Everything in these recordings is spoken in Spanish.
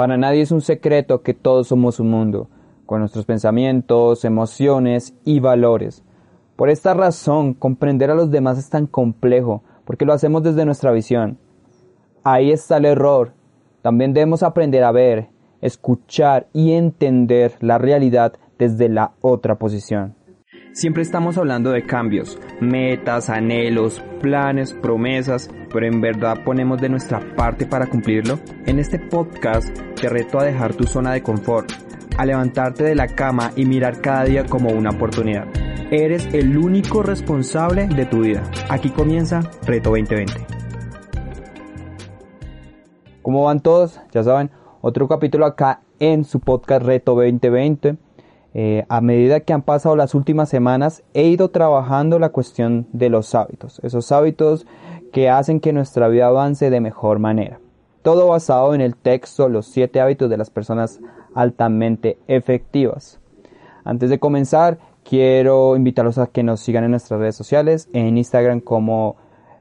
Para nadie es un secreto que todos somos un mundo, con nuestros pensamientos, emociones y valores. Por esta razón, comprender a los demás es tan complejo, porque lo hacemos desde nuestra visión. Ahí está el error. También debemos aprender a ver, escuchar y entender la realidad desde la otra posición. Siempre estamos hablando de cambios, metas, anhelos, planes, promesas, pero en verdad ponemos de nuestra parte para cumplirlo. En este podcast te reto a dejar tu zona de confort, a levantarte de la cama y mirar cada día como una oportunidad. Eres el único responsable de tu vida. Aquí comienza Reto 2020. ¿Cómo van todos? Ya saben, otro capítulo acá en su podcast Reto 2020. Eh, a medida que han pasado las últimas semanas, he ido trabajando la cuestión de los hábitos, esos hábitos que hacen que nuestra vida avance de mejor manera. Todo basado en el texto Los siete hábitos de las personas altamente efectivas. Antes de comenzar, quiero invitarlos a que nos sigan en nuestras redes sociales, en Instagram como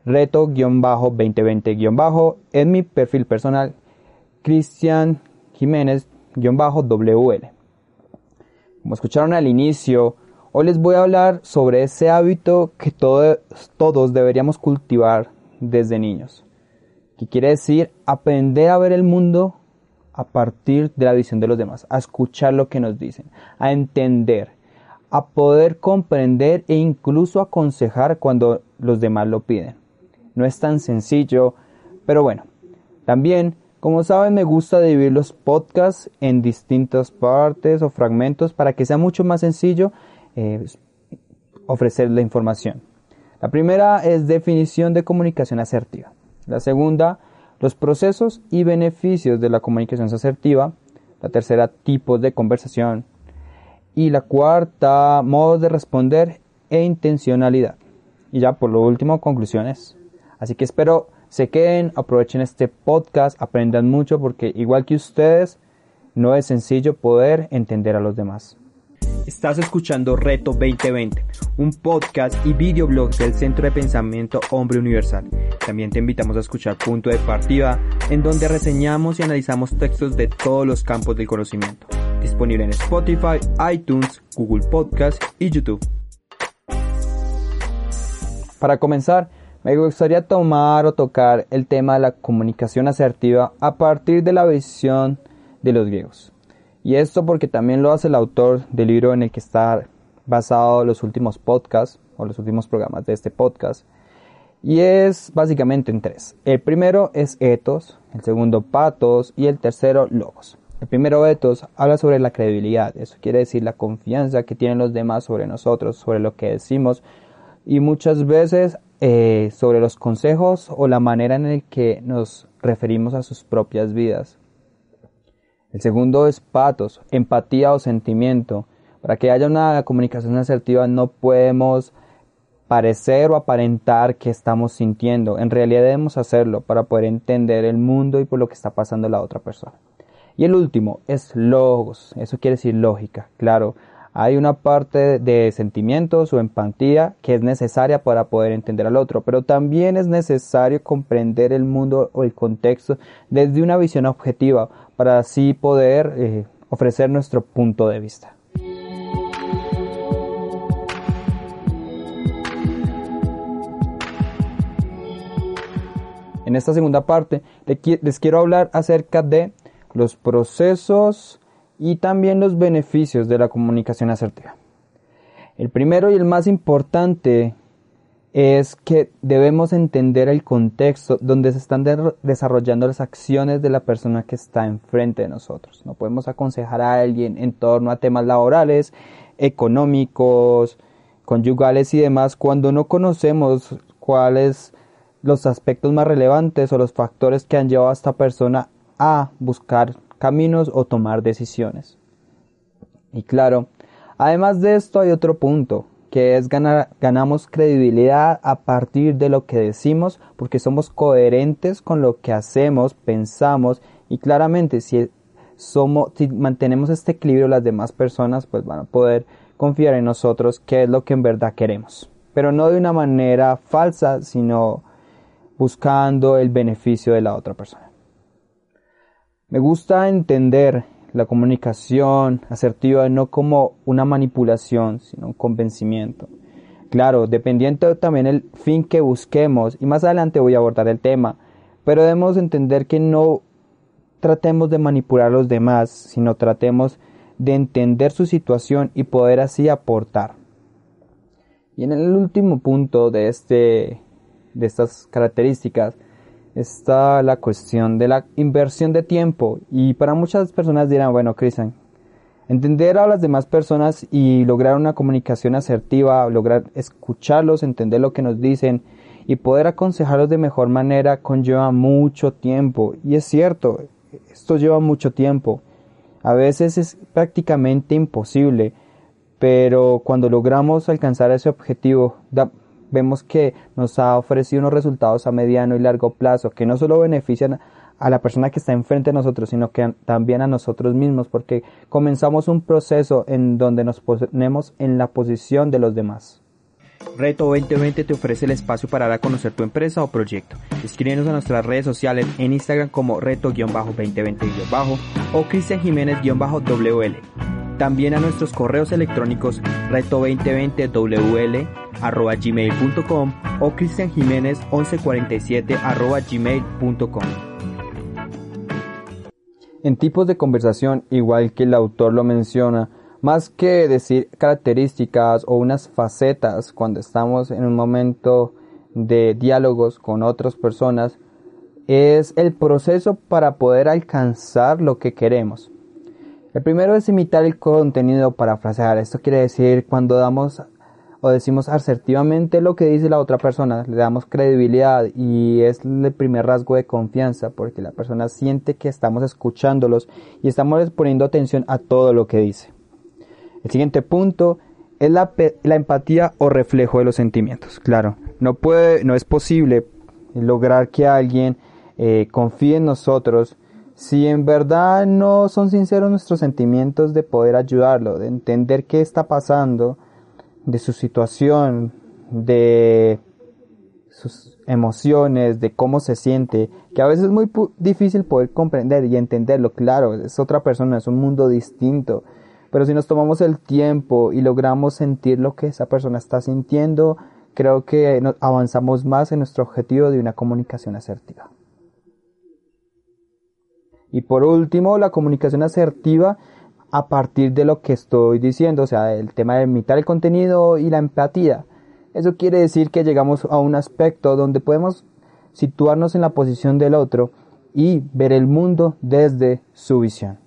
reto-2020- en mi perfil personal, Cristian Jiménez-WL. Como escucharon al inicio, hoy les voy a hablar sobre ese hábito que todos deberíamos cultivar desde niños. Que quiere decir aprender a ver el mundo a partir de la visión de los demás, a escuchar lo que nos dicen, a entender, a poder comprender e incluso aconsejar cuando los demás lo piden. No es tan sencillo, pero bueno, también como saben, me gusta dividir los podcasts en distintas partes o fragmentos para que sea mucho más sencillo eh, ofrecer la información. La primera es definición de comunicación asertiva. La segunda, los procesos y beneficios de la comunicación asertiva. La tercera, tipos de conversación. Y la cuarta, modos de responder e intencionalidad. Y ya por lo último, conclusiones. Así que espero se queden, aprovechen este podcast, aprendan mucho porque igual que ustedes, no es sencillo poder entender a los demás. Estás escuchando Reto 2020, un podcast y videoblog del Centro de Pensamiento Hombre Universal. También te invitamos a escuchar Punto de Partida, en donde reseñamos y analizamos textos de todos los campos del conocimiento. Disponible en Spotify, iTunes, Google Podcast y YouTube. Para comenzar, me gustaría tomar o tocar el tema de la comunicación asertiva a partir de la visión de los griegos. Y esto porque también lo hace el autor del libro en el que está basado los últimos podcasts o los últimos programas de este podcast. Y es básicamente en tres. El primero es ethos, el segundo patos y el tercero logos. El primero ethos habla sobre la credibilidad, eso quiere decir la confianza que tienen los demás sobre nosotros, sobre lo que decimos y muchas veces eh, sobre los consejos o la manera en la que nos referimos a sus propias vidas. El segundo es patos, empatía o sentimiento. Para que haya una comunicación asertiva no podemos parecer o aparentar que estamos sintiendo. En realidad debemos hacerlo para poder entender el mundo y por lo que está pasando la otra persona. Y el último es logos. Eso quiere decir lógica. Claro, hay una parte de sentimientos o empatía que es necesaria para poder entender al otro, pero también es necesario comprender el mundo o el contexto desde una visión objetiva para así poder eh, ofrecer nuestro punto de vista. En esta segunda parte les quiero hablar acerca de los procesos y también los beneficios de la comunicación asertiva. El primero y el más importante es que debemos entender el contexto donde se están desarrollando las acciones de la persona que está enfrente de nosotros. No podemos aconsejar a alguien en torno a temas laborales, económicos, conyugales y demás cuando no conocemos cuáles los aspectos más relevantes o los factores que han llevado a esta persona a buscar caminos o tomar decisiones. Y claro, además de esto hay otro punto, que es ganar, ganamos credibilidad a partir de lo que decimos porque somos coherentes con lo que hacemos, pensamos y claramente si somos si mantenemos este equilibrio las demás personas pues van a poder confiar en nosotros qué es lo que en verdad queremos, pero no de una manera falsa, sino buscando el beneficio de la otra persona. Me gusta entender la comunicación asertiva no como una manipulación, sino un convencimiento. Claro, dependiendo también el fin que busquemos, y más adelante voy a abordar el tema, pero debemos entender que no tratemos de manipular a los demás, sino tratemos de entender su situación y poder así aportar. Y en el último punto de, este, de estas características está la cuestión de la inversión de tiempo. Y para muchas personas dirán, bueno, Cristian, entender a las demás personas y lograr una comunicación asertiva, lograr escucharlos, entender lo que nos dicen y poder aconsejarlos de mejor manera conlleva mucho tiempo. Y es cierto, esto lleva mucho tiempo. A veces es prácticamente imposible, pero cuando logramos alcanzar ese objetivo, vemos que nos ha ofrecido unos resultados a mediano y largo plazo que no solo benefician a la persona que está enfrente de nosotros, sino que también a nosotros mismos, porque comenzamos un proceso en donde nos ponemos en la posición de los demás. Reto 2020 te ofrece el espacio para dar a conocer tu empresa o proyecto. Escríbenos a nuestras redes sociales en Instagram como reto-2020- o Cristian Jiménez-WL. También a nuestros correos electrónicos reto2020wl gmail.com o Cristian Jiménez 1147 gmail.com. En tipos de conversación, igual que el autor lo menciona, más que decir características o unas facetas cuando estamos en un momento de diálogos con otras personas, es el proceso para poder alcanzar lo que queremos. El primero es imitar el contenido para frasear. Esto quiere decir cuando damos o decimos asertivamente lo que dice la otra persona, le damos credibilidad y es el primer rasgo de confianza porque la persona siente que estamos escuchándolos y estamos poniendo atención a todo lo que dice. El siguiente punto es la, empatía o reflejo de los sentimientos. Claro, no, puede, no es posible lograr que alguien eh, confíe en nosotros si en verdad no son sinceros nuestros sentimientos de poder ayudarlo, de entender qué está pasando, de su situación, de sus emociones, de cómo se siente, que a veces es muy difícil poder comprender y entenderlo, claro, es otra persona, es un mundo distinto, pero si nos tomamos el tiempo y logramos sentir lo que esa persona está sintiendo, creo que avanzamos más en nuestro objetivo de una comunicación asertiva. Y por último, la comunicación asertiva a partir de lo que estoy diciendo, o sea, el tema de imitar el contenido y la empatía. Eso quiere decir que llegamos a un aspecto donde podemos situarnos en la posición del otro y ver el mundo desde su visión.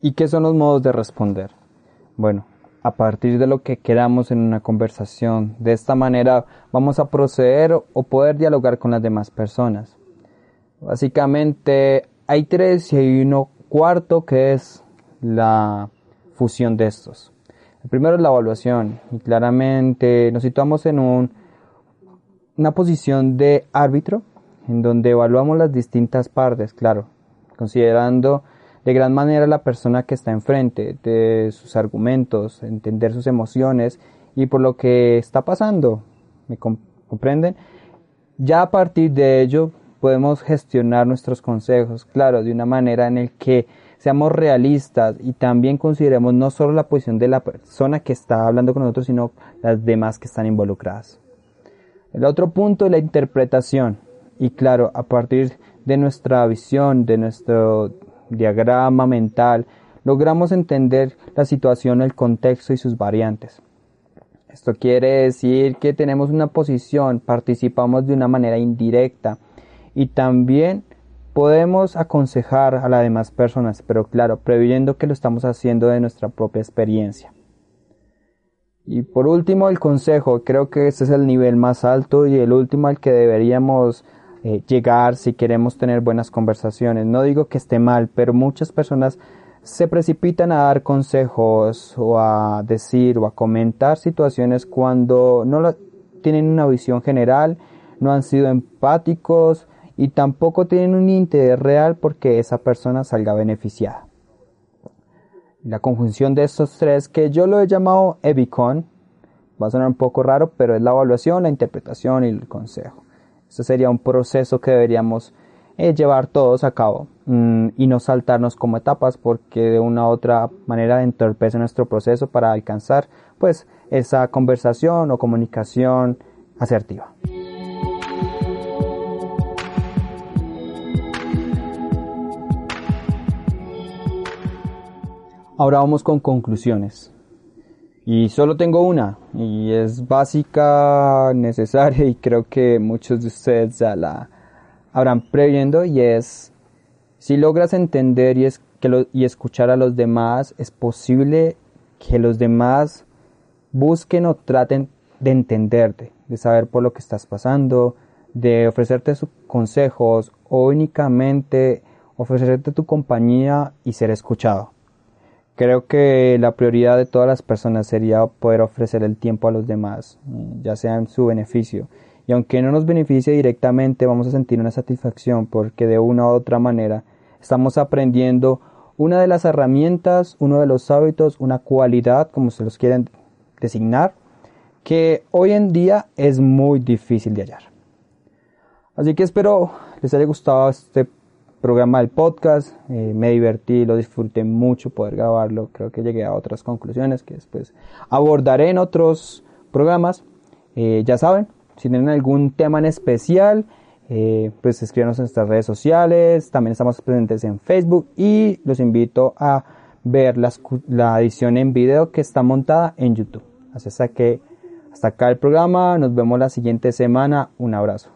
¿Y qué son los modos de responder? Bueno, a partir de lo que queramos en una conversación. De esta manera vamos a proceder o poder dialogar con las demás personas. Básicamente hay tres y hay uno cuarto que es la fusión de estos. El primero es la evaluación y claramente nos situamos en un, una posición de árbitro en donde evaluamos las distintas partes, claro, considerando de gran manera la persona que está enfrente, de sus argumentos, entender sus emociones y por lo que está pasando. ¿Me comprenden? Ya a partir de ello podemos gestionar nuestros consejos, claro, de una manera en el que seamos realistas y también consideremos no solo la posición de la persona que está hablando con nosotros, sino las demás que están involucradas. El otro punto es la interpretación. Y claro, a partir de nuestra visión, de nuestro diagrama mental, logramos entender la situación, el contexto y sus variantes. Esto quiere decir que tenemos una posición, participamos de una manera indirecta y también podemos aconsejar a las demás personas, pero claro, previendo que lo estamos haciendo de nuestra propia experiencia. Y por último, el consejo. Creo que este es el nivel más alto y el último al que deberíamos eh, llegar si queremos tener buenas conversaciones. No digo que esté mal, pero muchas personas se precipitan a dar consejos o a decir o a comentar situaciones cuando no tienen una visión general, no han sido empáticos y tampoco tienen un interés real porque esa persona salga beneficiada. La conjunción de estos tres que yo lo he llamado EBICON, va a sonar un poco raro, pero es la evaluación, la interpretación y el consejo. Este sería un proceso que deberíamos eh, llevar todos a cabo mm, y no saltarnos como etapas porque de una u otra manera entorpece nuestro proceso para alcanzar pues esa conversación o comunicación asertiva. Ahora vamos con conclusiones. Y solo tengo una, y es básica, necesaria, y creo que muchos de ustedes ya la habrán previendo, y es, si logras entender y, es, que y escuchar a los demás, es posible que los demás busquen o traten de entenderte, de saber por lo que estás pasando, de ofrecerte sus consejos o únicamente ofrecerte tu compañía y ser escuchado. Creo que la prioridad de todas las personas sería poder ofrecer el tiempo a los demás, mm, ya sea en su beneficio. Y aunque no nos beneficie directamente, vamos a sentir una satisfacción porque de una u otra manera estamos aprendiendo una de las herramientas, uno de los hábitos, una cualidad, como se los quieren designar, que hoy en día es muy difícil de hallar. Así que espero les haya gustado este programa del podcast. Eh, me divertí, lo disfruté mucho poder grabarlo. Creo que llegué a otras conclusiones que después abordaré en otros programas. Eh, ya saben, si tienen algún tema en especial, eh, pues escríbanos en nuestras redes sociales. También estamos presentes en Facebook y los invito a ver la edición en video que está montada en YouTube. Así que hasta acá el programa. Nos vemos la siguiente semana. Un abrazo.